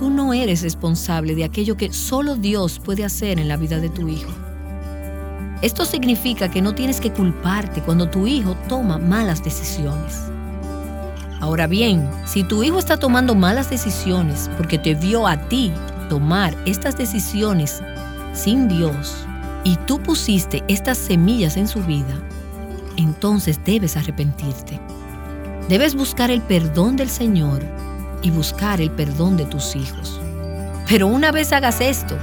Tú no eres responsable de aquello que solo Dios puede hacer en la vida de tu hijo. Esto significa que no tienes que culparte cuando tu hijo toma malas decisiones. Ahora bien, si tu hijo está tomando malas decisiones porque te vio a ti tomar estas decisiones sin Dios y tú pusiste estas semillas en su vida, entonces debes arrepentirte. Debes buscar el perdón del Señor y buscar el perdón de tus hijos. Pero una vez hagas esto,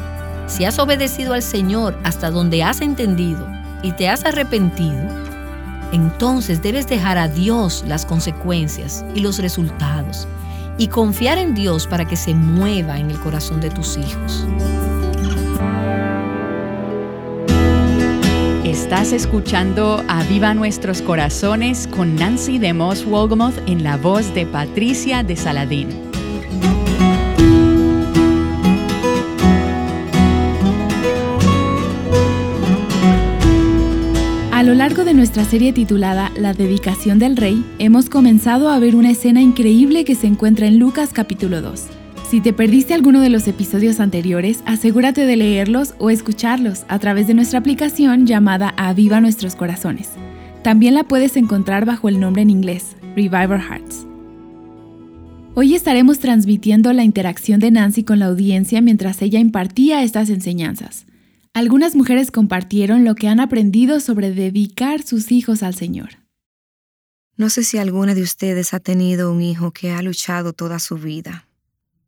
si has obedecido al Señor hasta donde has entendido y te has arrepentido, entonces debes dejar a Dios las consecuencias y los resultados y confiar en Dios para que se mueva en el corazón de tus hijos. Estás escuchando A Viva Nuestros Corazones con Nancy de Moss Wolgamoth en la voz de Patricia de Saladín. A lo largo de nuestra serie titulada La dedicación del rey, hemos comenzado a ver una escena increíble que se encuentra en Lucas capítulo 2. Si te perdiste alguno de los episodios anteriores, asegúrate de leerlos o escucharlos a través de nuestra aplicación llamada Aviva Nuestros Corazones. También la puedes encontrar bajo el nombre en inglés, Reviver Hearts. Hoy estaremos transmitiendo la interacción de Nancy con la audiencia mientras ella impartía estas enseñanzas. Algunas mujeres compartieron lo que han aprendido sobre dedicar sus hijos al Señor. No sé si alguna de ustedes ha tenido un hijo que ha luchado toda su vida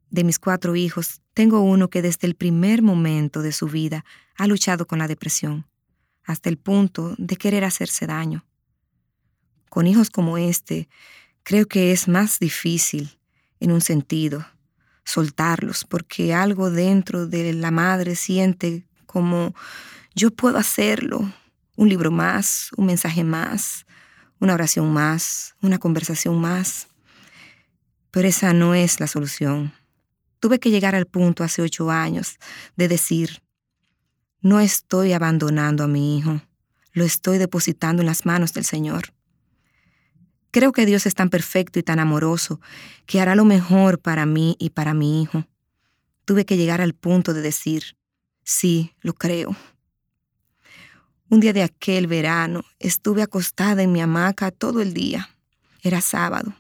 de mis cuatro hijos, tengo uno que desde el primer momento de su vida ha luchado con la depresión, hasta el punto de querer hacerse daño. Con hijos como este, creo que es más difícil, en un sentido, soltarlos, porque algo dentro de la madre siente como yo puedo hacerlo, un libro más, un mensaje más, una oración más, una conversación más. Pero esa no es la solución. Tuve que llegar al punto hace ocho años de decir, no estoy abandonando a mi hijo, lo estoy depositando en las manos del Señor. Creo que Dios es tan perfecto y tan amoroso que hará lo mejor para mí y para mi hijo. Tuve que llegar al punto de decir, sí, lo creo. Un día de aquel verano estuve acostada en mi hamaca todo el día. Era sábado.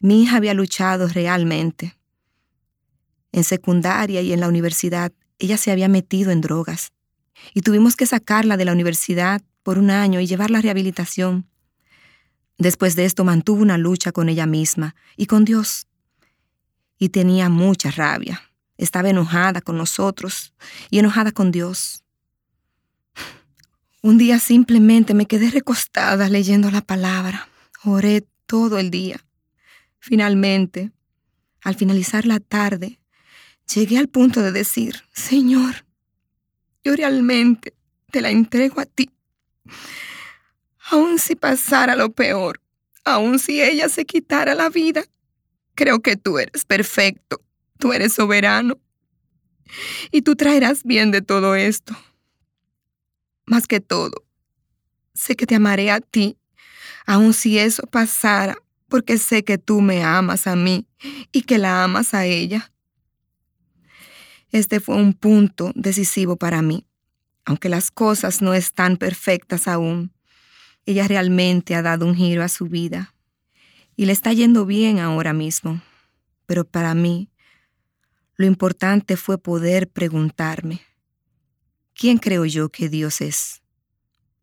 Mi hija había luchado realmente en secundaria y en la universidad, ella se había metido en drogas y tuvimos que sacarla de la universidad por un año y llevarla a rehabilitación. Después de esto mantuvo una lucha con ella misma y con Dios. Y tenía mucha rabia. Estaba enojada con nosotros y enojada con Dios. Un día simplemente me quedé recostada leyendo la palabra. Oré todo el día. Finalmente, al finalizar la tarde, llegué al punto de decir, Señor, yo realmente te la entrego a ti. Aun si pasara lo peor, aun si ella se quitara la vida, creo que tú eres perfecto, tú eres soberano y tú traerás bien de todo esto. Más que todo, sé que te amaré a ti, aun si eso pasara, porque sé que tú me amas a mí y que la amas a ella. Este fue un punto decisivo para mí. Aunque las cosas no están perfectas aún, ella realmente ha dado un giro a su vida y le está yendo bien ahora mismo. Pero para mí, lo importante fue poder preguntarme, ¿quién creo yo que Dios es?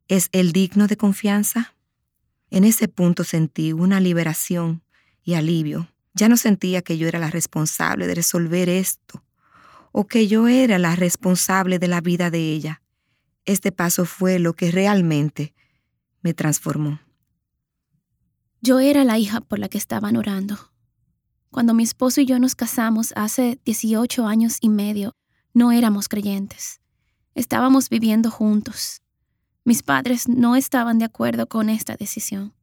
¿Es Él digno de confianza? En ese punto sentí una liberación y alivio. Ya no sentía que yo era la responsable de resolver esto o que yo era la responsable de la vida de ella. Este paso fue lo que realmente me transformó. Yo era la hija por la que estaban orando. Cuando mi esposo y yo nos casamos hace 18 años y medio, no éramos creyentes. Estábamos viviendo juntos. Mis padres no estaban de acuerdo con esta decisión.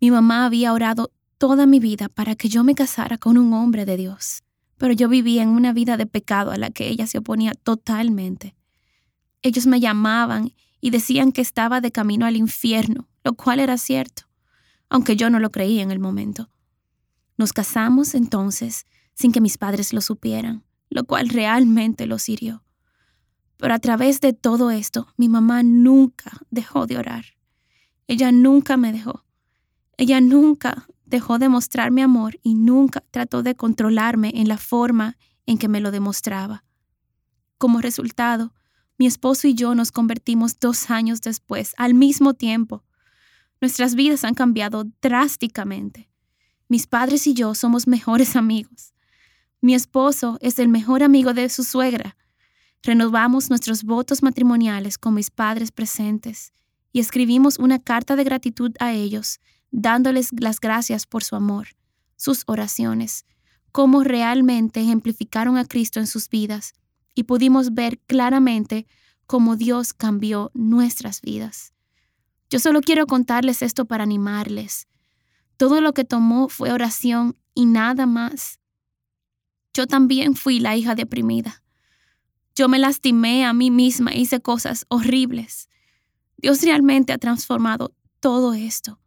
Mi mamá había orado toda mi vida para que yo me casara con un hombre de Dios, pero yo vivía en una vida de pecado a la que ella se oponía totalmente. Ellos me llamaban y decían que estaba de camino al infierno, lo cual era cierto, aunque yo no lo creía en el momento. Nos casamos entonces sin que mis padres lo supieran, lo cual realmente los hirió. Pero a través de todo esto, mi mamá nunca dejó de orar. Ella nunca me dejó. Ella nunca dejó de mostrarme amor y nunca trató de controlarme en la forma en que me lo demostraba. Como resultado, mi esposo y yo nos convertimos dos años después, al mismo tiempo. Nuestras vidas han cambiado drásticamente. Mis padres y yo somos mejores amigos. Mi esposo es el mejor amigo de su suegra. Renovamos nuestros votos matrimoniales con mis padres presentes y escribimos una carta de gratitud a ellos, dándoles las gracias por su amor, sus oraciones, cómo realmente ejemplificaron a Cristo en sus vidas y pudimos ver claramente cómo Dios cambió nuestras vidas. Yo solo quiero contarles esto para animarles. Todo lo que tomó fue oración y nada más. Yo también fui la hija deprimida. Yo me lastimé a mí misma, hice cosas horribles. Dios realmente ha transformado todo esto.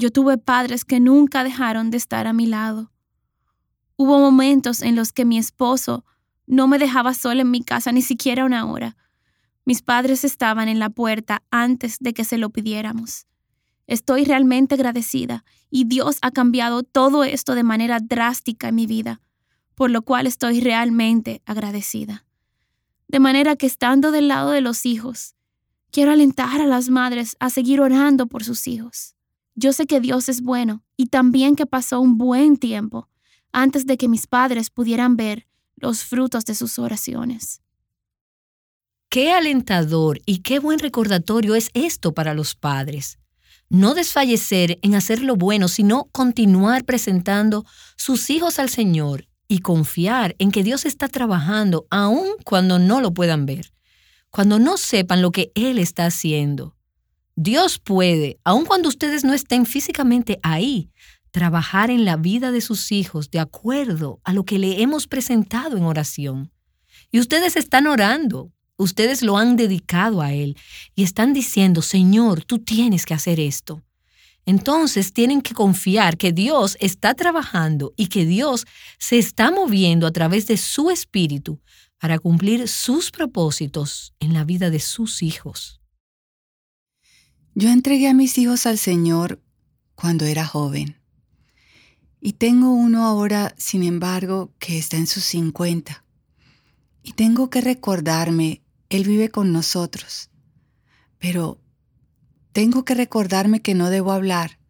Yo tuve padres que nunca dejaron de estar a mi lado. Hubo momentos en los que mi esposo no me dejaba sola en mi casa ni siquiera una hora. Mis padres estaban en la puerta antes de que se lo pidiéramos. Estoy realmente agradecida y Dios ha cambiado todo esto de manera drástica en mi vida, por lo cual estoy realmente agradecida. De manera que estando del lado de los hijos, quiero alentar a las madres a seguir orando por sus hijos. Yo sé que Dios es bueno y también que pasó un buen tiempo antes de que mis padres pudieran ver los frutos de sus oraciones. Qué alentador y qué buen recordatorio es esto para los padres. No desfallecer en hacer lo bueno, sino continuar presentando sus hijos al Señor y confiar en que Dios está trabajando aun cuando no lo puedan ver, cuando no sepan lo que Él está haciendo. Dios puede, aun cuando ustedes no estén físicamente ahí, trabajar en la vida de sus hijos de acuerdo a lo que le hemos presentado en oración. Y ustedes están orando, ustedes lo han dedicado a Él y están diciendo, Señor, tú tienes que hacer esto. Entonces tienen que confiar que Dios está trabajando y que Dios se está moviendo a través de su espíritu para cumplir sus propósitos en la vida de sus hijos. Yo entregué a mis hijos al Señor cuando era joven. Y tengo uno ahora, sin embargo, que está en sus 50. Y tengo que recordarme, Él vive con nosotros. Pero tengo que recordarme que no debo hablar.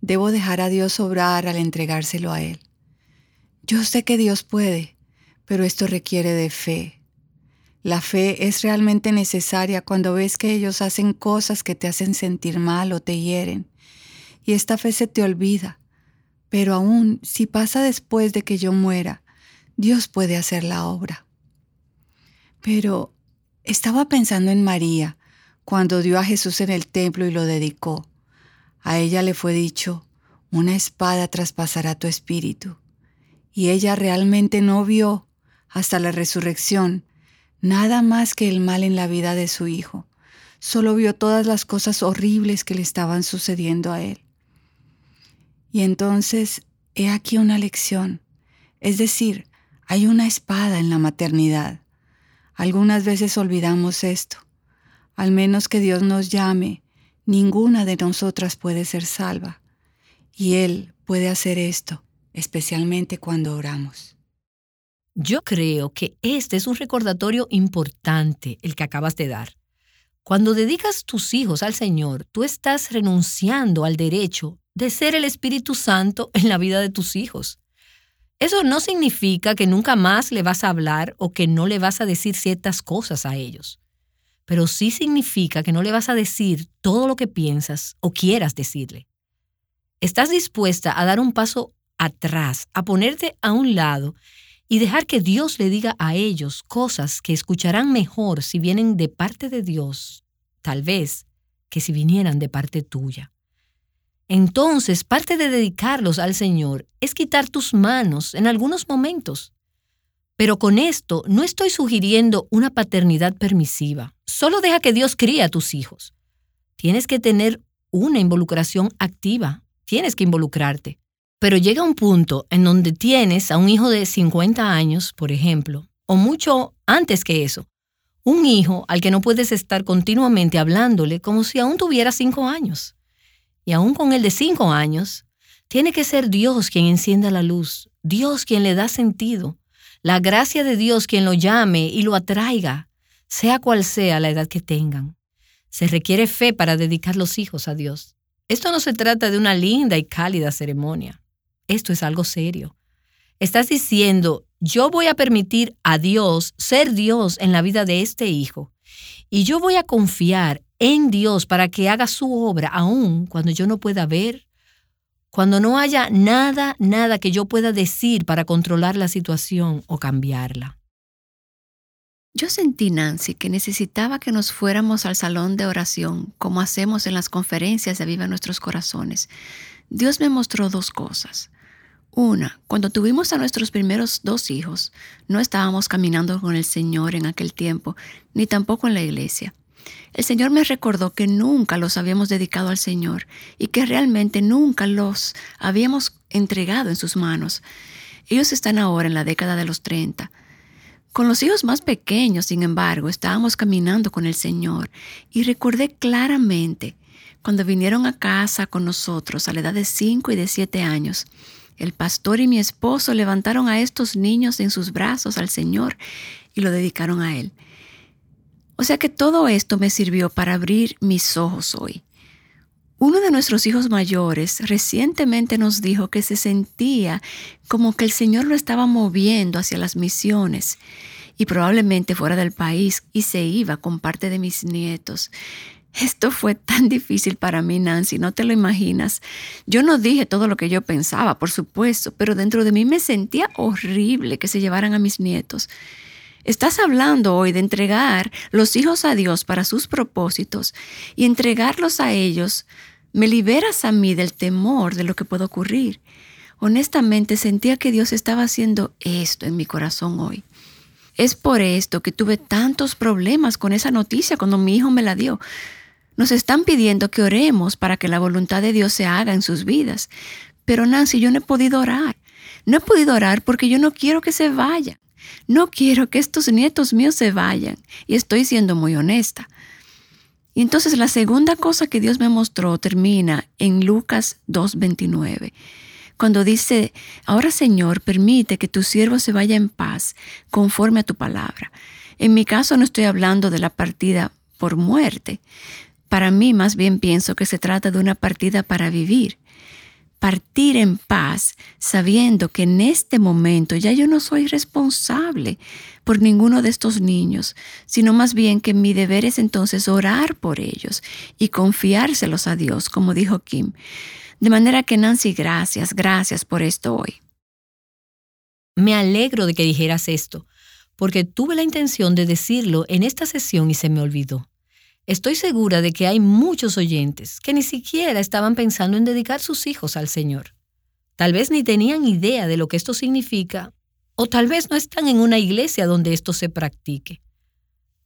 Debo dejar a Dios obrar al entregárselo a Él. Yo sé que Dios puede, pero esto requiere de fe. La fe es realmente necesaria cuando ves que ellos hacen cosas que te hacen sentir mal o te hieren. Y esta fe se te olvida pero aún si pasa después de que yo muera, Dios puede hacer la obra. Pero estaba pensando en María cuando dio a Jesús en el templo y lo dedicó. A ella le fue dicho, una espada traspasará tu espíritu. Y ella realmente no vio, hasta la resurrección, nada más que el mal en la vida de su hijo. Solo vio todas las cosas horribles que le estaban sucediendo a él. Y entonces, he aquí una lección. Es decir, hay una espada en la maternidad. Algunas veces olvidamos esto. Al menos que Dios nos llame, ninguna de nosotras puede ser salva. Y Él puede hacer esto, especialmente cuando oramos. Yo creo que este es un recordatorio importante, el que acabas de dar. Cuando dedicas tus hijos al Señor, tú estás renunciando al derecho de ser el Espíritu Santo en la vida de tus hijos. Eso no significa que nunca más le vas a hablar o que no le vas a decir ciertas cosas a ellos, pero sí significa que no le vas a decir todo lo que piensas o quieras decirle. Estás dispuesta a dar un paso atrás, a ponerte a un lado y dejar que Dios le diga a ellos cosas que escucharán mejor si vienen de parte de Dios, tal vez, que si vinieran de parte tuya. Entonces, parte de dedicarlos al Señor es quitar tus manos en algunos momentos. Pero con esto no estoy sugiriendo una paternidad permisiva. Solo deja que Dios críe a tus hijos. Tienes que tener una involucración activa. Tienes que involucrarte. Pero llega un punto en donde tienes a un hijo de 50 años, por ejemplo, o mucho antes que eso, un hijo al que no puedes estar continuamente hablándole como si aún tuviera cinco años. Y aún con el de cinco años, tiene que ser Dios quien encienda la luz, Dios quien le da sentido, la gracia de Dios quien lo llame y lo atraiga, sea cual sea la edad que tengan. Se requiere fe para dedicar los hijos a Dios. Esto no se trata de una linda y cálida ceremonia. Esto es algo serio. Estás diciendo, yo voy a permitir a Dios ser Dios en la vida de este hijo. Y yo voy a confiar en Dios para que haga su obra aún cuando yo no pueda ver, cuando no haya nada, nada que yo pueda decir para controlar la situación o cambiarla. Yo sentí, Nancy, que necesitaba que nos fuéramos al salón de oración, como hacemos en las conferencias de Viva Nuestros Corazones. Dios me mostró dos cosas. Una, cuando tuvimos a nuestros primeros dos hijos, no estábamos caminando con el Señor en aquel tiempo, ni tampoco en la iglesia. El Señor me recordó que nunca los habíamos dedicado al Señor y que realmente nunca los habíamos entregado en sus manos. Ellos están ahora en la década de los 30. Con los hijos más pequeños, sin embargo, estábamos caminando con el Señor y recordé claramente cuando vinieron a casa con nosotros a la edad de 5 y de 7 años, el pastor y mi esposo levantaron a estos niños en sus brazos al Señor y lo dedicaron a Él. O sea que todo esto me sirvió para abrir mis ojos hoy. Uno de nuestros hijos mayores recientemente nos dijo que se sentía como que el Señor lo estaba moviendo hacia las misiones y probablemente fuera del país y se iba con parte de mis nietos. Esto fue tan difícil para mí, Nancy, no te lo imaginas. Yo no dije todo lo que yo pensaba, por supuesto, pero dentro de mí me sentía horrible que se llevaran a mis nietos. Estás hablando hoy de entregar los hijos a Dios para sus propósitos y entregarlos a ellos. Me liberas a mí del temor de lo que puede ocurrir. Honestamente sentía que Dios estaba haciendo esto en mi corazón hoy. Es por esto que tuve tantos problemas con esa noticia cuando mi hijo me la dio. Nos están pidiendo que oremos para que la voluntad de Dios se haga en sus vidas. Pero Nancy, yo no he podido orar. No he podido orar porque yo no quiero que se vayan. No quiero que estos nietos míos se vayan. Y estoy siendo muy honesta. Y entonces la segunda cosa que Dios me mostró termina en Lucas 2.29 cuando dice, ahora Señor, permite que tu siervo se vaya en paz conforme a tu palabra. En mi caso no estoy hablando de la partida por muerte, para mí más bien pienso que se trata de una partida para vivir. Partir en paz sabiendo que en este momento ya yo no soy responsable por ninguno de estos niños, sino más bien que mi deber es entonces orar por ellos y confiárselos a Dios, como dijo Kim. De manera que Nancy, gracias, gracias por esto hoy. Me alegro de que dijeras esto, porque tuve la intención de decirlo en esta sesión y se me olvidó. Estoy segura de que hay muchos oyentes que ni siquiera estaban pensando en dedicar sus hijos al Señor. Tal vez ni tenían idea de lo que esto significa, o tal vez no están en una iglesia donde esto se practique.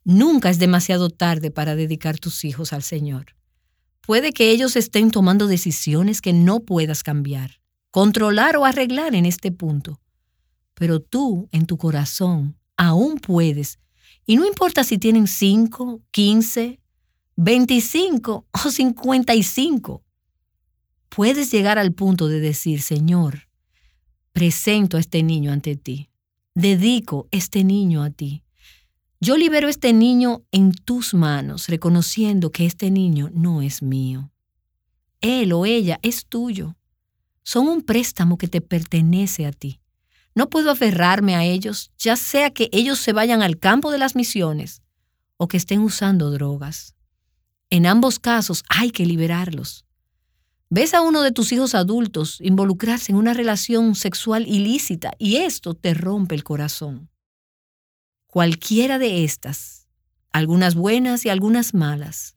Nunca es demasiado tarde para dedicar tus hijos al Señor. Puede que ellos estén tomando decisiones que no puedas cambiar, controlar o arreglar en este punto. Pero tú, en tu corazón, aún puedes. Y no importa si tienen 5, 15, 25 o 55. Puedes llegar al punto de decir, Señor, presento a este niño ante ti. Dedico este niño a ti. Yo libero este niño en tus manos, reconociendo que este niño no es mío. Él o ella es tuyo. Son un préstamo que te pertenece a ti. No puedo aferrarme a ellos, ya sea que ellos se vayan al campo de las misiones o que estén usando drogas. En ambos casos hay que liberarlos. Ves a uno de tus hijos adultos involucrarse en una relación sexual ilícita y esto te rompe el corazón. Cualquiera de estas, algunas buenas y algunas malas,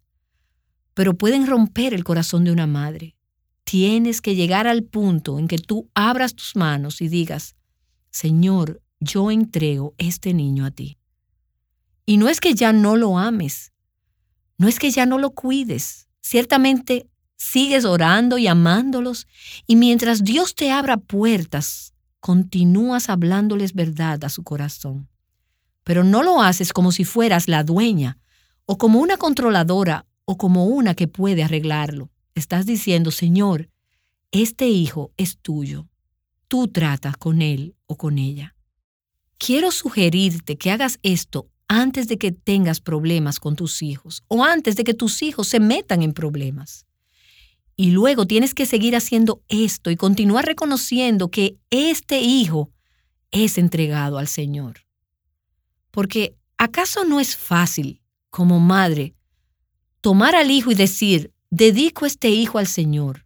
pero pueden romper el corazón de una madre. Tienes que llegar al punto en que tú abras tus manos y digas, Señor, yo entrego este niño a ti. Y no es que ya no lo ames, no es que ya no lo cuides, ciertamente sigues orando y amándolos, y mientras Dios te abra puertas, continúas hablándoles verdad a su corazón. Pero no lo haces como si fueras la dueña, o como una controladora, o como una que puede arreglarlo. Estás diciendo, Señor, este hijo es tuyo. Tú tratas con él o con ella. Quiero sugerirte que hagas esto antes de que tengas problemas con tus hijos o antes de que tus hijos se metan en problemas. Y luego tienes que seguir haciendo esto y continuar reconociendo que este hijo es entregado al Señor. Porque ¿acaso no es fácil, como madre, tomar al hijo y decir, dedico este hijo al Señor?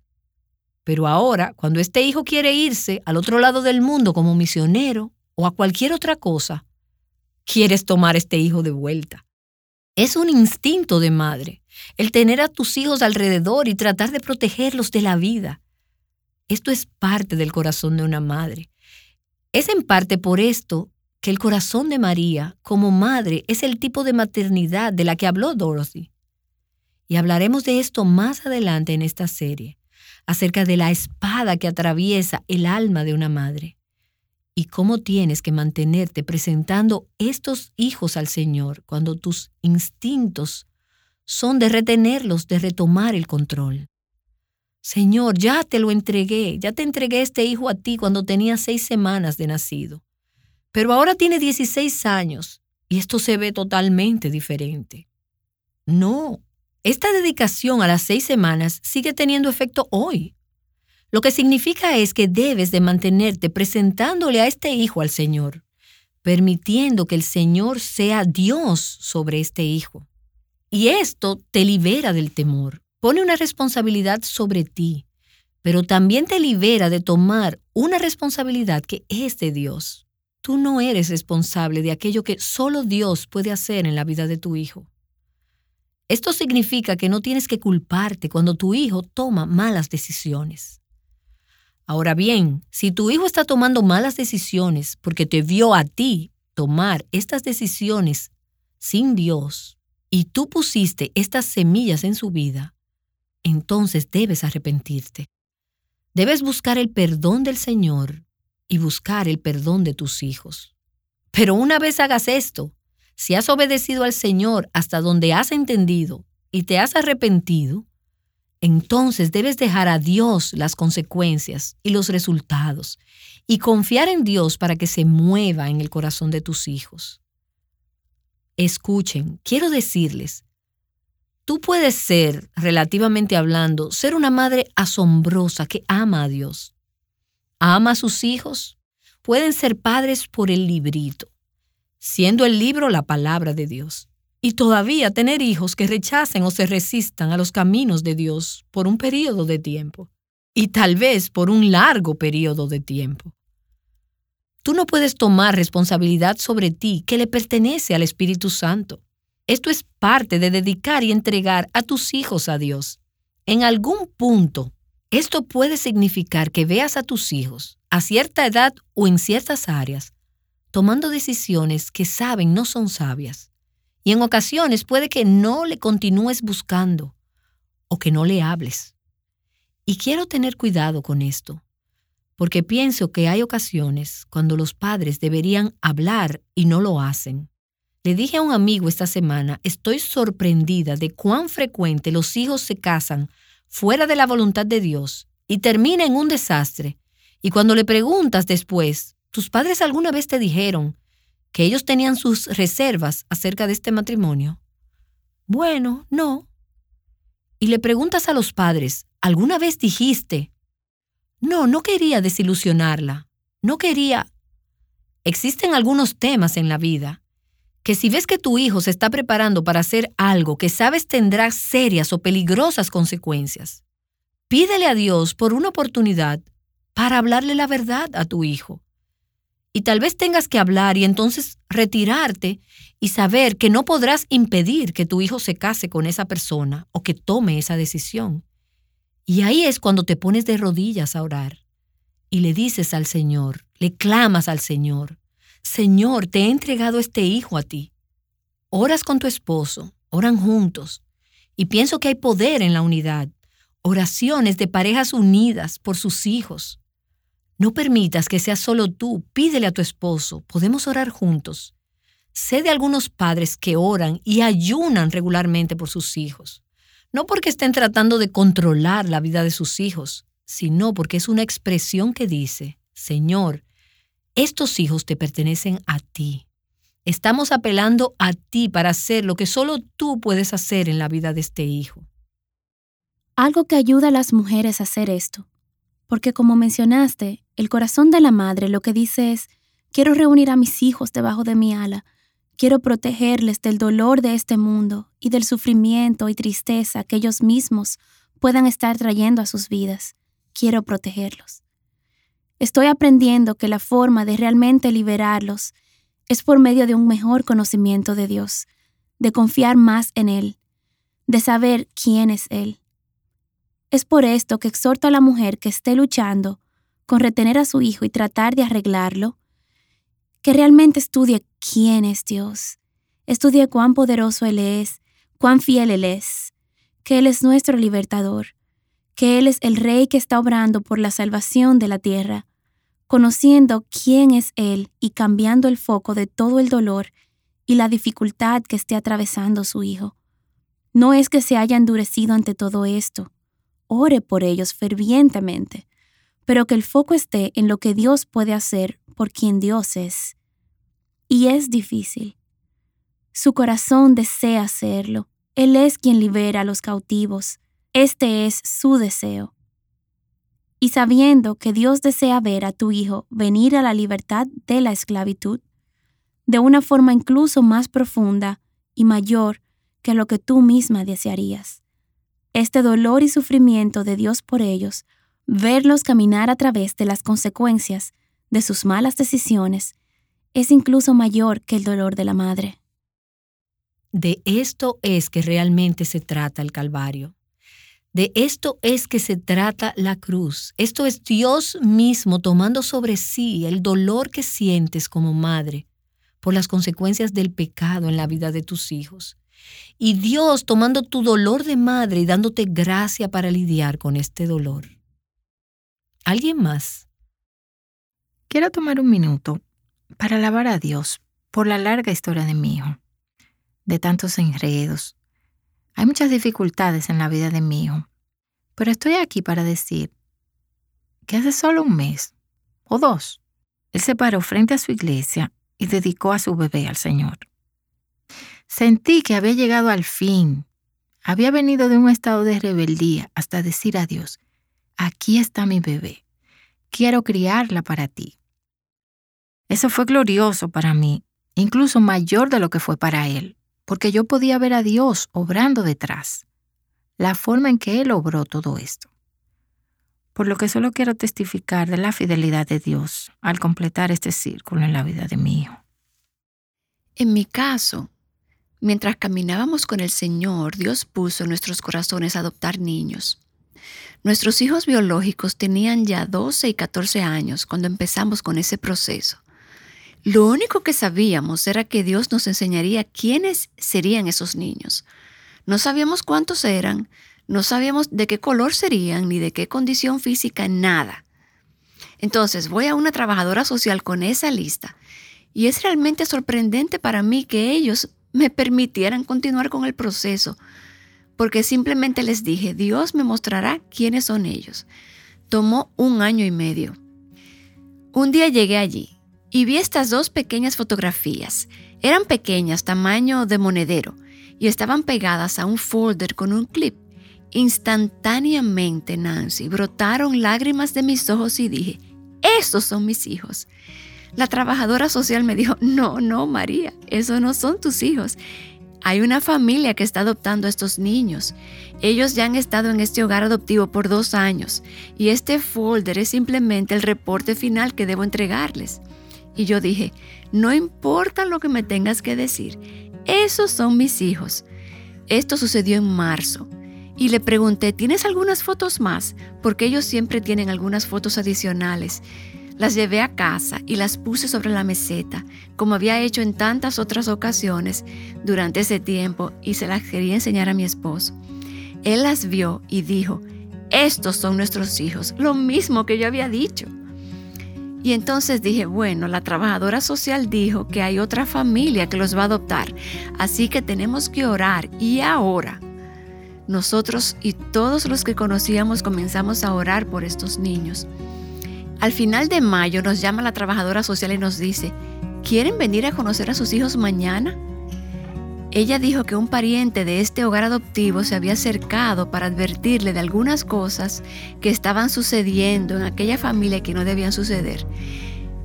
Pero ahora, cuando este hijo quiere irse al otro lado del mundo como misionero o a cualquier otra cosa, quieres tomar este hijo de vuelta. Es un instinto de madre el tener a tus hijos alrededor y tratar de protegerlos de la vida. Esto es parte del corazón de una madre. Es en parte por esto que el corazón de María, como madre, es el tipo de maternidad de la que habló Dorothy. Y hablaremos de esto más adelante en esta serie, acerca de la espada que atraviesa el alma de una madre y cómo tienes que mantenerte presentando estos hijos al Señor cuando tus instintos son de retenerlos, de retomar el control. Señor, ya te lo entregué, ya te entregué este hijo a ti cuando tenía seis semanas de nacido, pero ahora tiene 16 años y esto se ve totalmente diferente. No, esta dedicación a las seis semanas sigue teniendo efecto hoy. Lo que significa es que debes de mantenerte presentándole a este hijo al Señor, permitiendo que el Señor sea Dios sobre este hijo. Y esto te libera del temor, pone una responsabilidad sobre ti, pero también te libera de tomar una responsabilidad que es de Dios. Tú no eres responsable de aquello que solo Dios puede hacer en la vida de tu hijo. Esto significa que no tienes que culparte cuando tu hijo toma malas decisiones. Ahora bien, si tu hijo está tomando malas decisiones porque te vio a ti tomar estas decisiones sin Dios, y tú pusiste estas semillas en su vida, entonces debes arrepentirte. Debes buscar el perdón del Señor y buscar el perdón de tus hijos. Pero una vez hagas esto, si has obedecido al Señor hasta donde has entendido y te has arrepentido, entonces debes dejar a Dios las consecuencias y los resultados y confiar en Dios para que se mueva en el corazón de tus hijos. Escuchen, quiero decirles, tú puedes ser, relativamente hablando, ser una madre asombrosa que ama a Dios. Ama a sus hijos. Pueden ser padres por el librito, siendo el libro la palabra de Dios. Y todavía tener hijos que rechacen o se resistan a los caminos de Dios por un periodo de tiempo. Y tal vez por un largo periodo de tiempo. Tú no puedes tomar responsabilidad sobre ti que le pertenece al Espíritu Santo. Esto es parte de dedicar y entregar a tus hijos a Dios. En algún punto, esto puede significar que veas a tus hijos, a cierta edad o en ciertas áreas, tomando decisiones que saben no son sabias. Y en ocasiones puede que no le continúes buscando o que no le hables. Y quiero tener cuidado con esto, porque pienso que hay ocasiones cuando los padres deberían hablar y no lo hacen. Le dije a un amigo esta semana, estoy sorprendida de cuán frecuente los hijos se casan fuera de la voluntad de Dios y termina en un desastre. Y cuando le preguntas después, ¿tus padres alguna vez te dijeron que ellos tenían sus reservas acerca de este matrimonio? Bueno, no. Y le preguntas a los padres, ¿alguna vez dijiste, no, no quería desilusionarla. No quería... Existen algunos temas en la vida que si ves que tu hijo se está preparando para hacer algo que sabes tendrá serias o peligrosas consecuencias, Pídele a Dios por una oportunidad para hablarle la verdad a tu hijo. Y tal vez tengas que hablar y entonces retirarte y saber que no podrás impedir que tu hijo se case con esa persona o que tome esa decisión. Y ahí es cuando te pones de rodillas a orar y le dices al Señor, le clamas al Señor, Señor, te he entregado este hijo a ti. Oras con tu esposo, oran juntos, y pienso que hay poder en la unidad, oraciones de parejas unidas por sus hijos. No permitas que seas solo tú, pídele a tu esposo, podemos orar juntos. Sé de algunos padres que oran y ayunan regularmente por sus hijos, no porque estén tratando de controlar la vida de sus hijos, sino porque es una expresión que dice, Señor, estos hijos te pertenecen a ti. Estamos apelando a ti para hacer lo que solo tú puedes hacer en la vida de este hijo. Algo que ayuda a las mujeres a hacer esto, porque como mencionaste, el corazón de la madre lo que dice es, quiero reunir a mis hijos debajo de mi ala, quiero protegerles del dolor de este mundo y del sufrimiento y tristeza que ellos mismos puedan estar trayendo a sus vidas. Quiero protegerlos. Estoy aprendiendo que la forma de realmente liberarlos es por medio de un mejor conocimiento de Dios, de confiar más en Él, de saber quién es Él. Es por esto que exhorto a la mujer que esté luchando con retener a su hijo y tratar de arreglarlo, que realmente estudie quién es Dios, estudie cuán poderoso Él es, cuán fiel Él es, que Él es nuestro libertador, que Él es el Rey que está obrando por la salvación de la tierra, conociendo quién es Él y cambiando el foco de todo el dolor y la dificultad que esté atravesando su hijo. No es que se haya endurecido ante todo esto, ore por ellos fervientemente, pero que el foco esté en lo que Dios puede hacer por quien Dios es. Y es difícil. Su corazón desea hacerlo. Él es quien libera a los cautivos. Este es su deseo y sabiendo que Dios desea ver a tu Hijo venir a la libertad de la esclavitud, de una forma incluso más profunda y mayor que lo que tú misma desearías. Este dolor y sufrimiento de Dios por ellos, verlos caminar a través de las consecuencias de sus malas decisiones, es incluso mayor que el dolor de la madre. De esto es que realmente se trata el Calvario. De esto es que se trata la cruz. Esto es Dios mismo tomando sobre sí el dolor que sientes como madre por las consecuencias del pecado en la vida de tus hijos. Y Dios tomando tu dolor de madre y dándote gracia para lidiar con este dolor. ¿Alguien más? Quiero tomar un minuto para alabar a Dios por la larga historia de mi hijo, de tantos enredos, hay muchas dificultades en la vida de mi hijo, pero estoy aquí para decir que hace solo un mes o dos, él se paró frente a su iglesia y dedicó a su bebé al Señor. Sentí que había llegado al fin, había venido de un estado de rebeldía hasta decir a Dios, aquí está mi bebé, quiero criarla para ti. Eso fue glorioso para mí, incluso mayor de lo que fue para él porque yo podía ver a Dios obrando detrás, la forma en que Él obró todo esto. Por lo que solo quiero testificar de la fidelidad de Dios al completar este círculo en la vida de mi hijo. En mi caso, mientras caminábamos con el Señor, Dios puso en nuestros corazones adoptar niños. Nuestros hijos biológicos tenían ya 12 y 14 años cuando empezamos con ese proceso. Lo único que sabíamos era que Dios nos enseñaría quiénes serían esos niños. No sabíamos cuántos eran, no sabíamos de qué color serían, ni de qué condición física, nada. Entonces voy a una trabajadora social con esa lista y es realmente sorprendente para mí que ellos me permitieran continuar con el proceso, porque simplemente les dije, Dios me mostrará quiénes son ellos. Tomó un año y medio. Un día llegué allí y vi estas dos pequeñas fotografías. Eran pequeñas, tamaño de monedero, y estaban pegadas a un folder con un clip. Instantáneamente, Nancy, brotaron lágrimas de mis ojos y dije, esos son mis hijos. La trabajadora social me dijo, no, no, María, esos no son tus hijos. Hay una familia que está adoptando a estos niños. Ellos ya han estado en este hogar adoptivo por dos años y este folder es simplemente el reporte final que debo entregarles. Y yo dije, no importa lo que me tengas que decir, esos son mis hijos. Esto sucedió en marzo. Y le pregunté, ¿tienes algunas fotos más? Porque ellos siempre tienen algunas fotos adicionales. Las llevé a casa y las puse sobre la meseta, como había hecho en tantas otras ocasiones durante ese tiempo, y se las quería enseñar a mi esposo. Él las vio y dijo, estos son nuestros hijos, lo mismo que yo había dicho. Y entonces dije, bueno, la trabajadora social dijo que hay otra familia que los va a adoptar, así que tenemos que orar y ahora. Nosotros y todos los que conocíamos comenzamos a orar por estos niños. Al final de mayo nos llama la trabajadora social y nos dice, ¿quieren venir a conocer a sus hijos mañana? Ella dijo que un pariente de este hogar adoptivo se había acercado para advertirle de algunas cosas que estaban sucediendo en aquella familia que no debían suceder.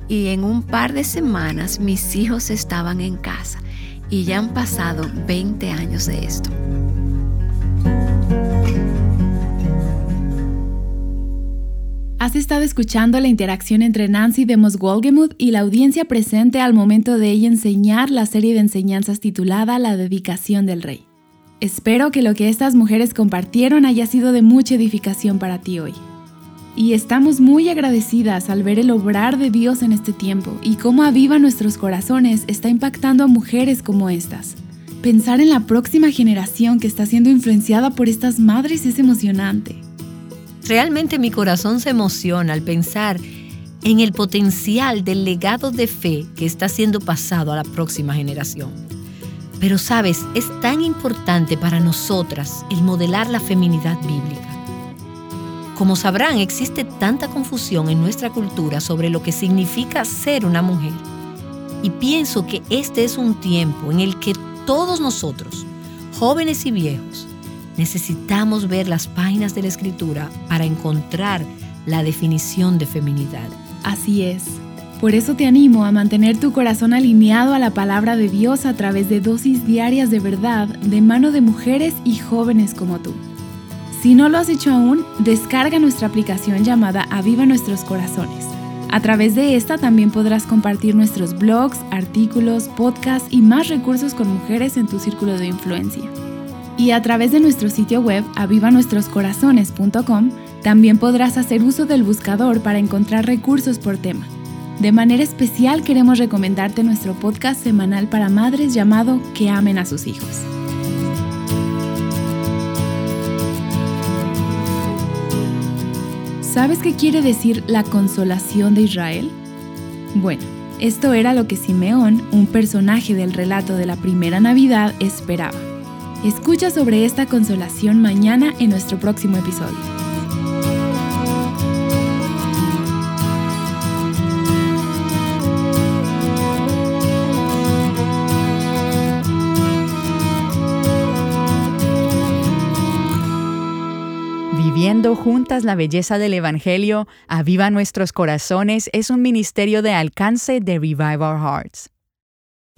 Y en un par de semanas mis hijos estaban en casa y ya han pasado 20 años de esto. Has estado escuchando la interacción entre Nancy de Moswolgemuth y la audiencia presente al momento de ella enseñar la serie de enseñanzas titulada La dedicación del rey. Espero que lo que estas mujeres compartieron haya sido de mucha edificación para ti hoy. Y estamos muy agradecidas al ver el obrar de Dios en este tiempo y cómo aviva nuestros corazones está impactando a mujeres como estas. Pensar en la próxima generación que está siendo influenciada por estas madres es emocionante. Realmente mi corazón se emociona al pensar en el potencial del legado de fe que está siendo pasado a la próxima generación. Pero sabes, es tan importante para nosotras el modelar la feminidad bíblica. Como sabrán, existe tanta confusión en nuestra cultura sobre lo que significa ser una mujer. Y pienso que este es un tiempo en el que todos nosotros, jóvenes y viejos, necesitamos ver las páginas de la escritura para encontrar la definición de feminidad. Así es. Por eso te animo a mantener tu corazón alineado a la palabra de Dios a través de dosis diarias de verdad de mano de mujeres y jóvenes como tú. Si no lo has hecho aún, descarga nuestra aplicación llamada Aviva Nuestros Corazones. A través de esta también podrás compartir nuestros blogs, artículos, podcasts y más recursos con mujeres en tu círculo de influencia. Y a través de nuestro sitio web avivanuestroscorazones.com también podrás hacer uso del buscador para encontrar recursos por tema. De manera especial queremos recomendarte nuestro podcast semanal para madres llamado Que amen a sus hijos. ¿Sabes qué quiere decir la consolación de Israel? Bueno, esto era lo que Simeón, un personaje del relato de la primera Navidad, esperaba. Escucha sobre esta consolación mañana en nuestro próximo episodio. Viviendo juntas la belleza del Evangelio, Aviva Nuestros Corazones es un ministerio de alcance de Revive Our Hearts.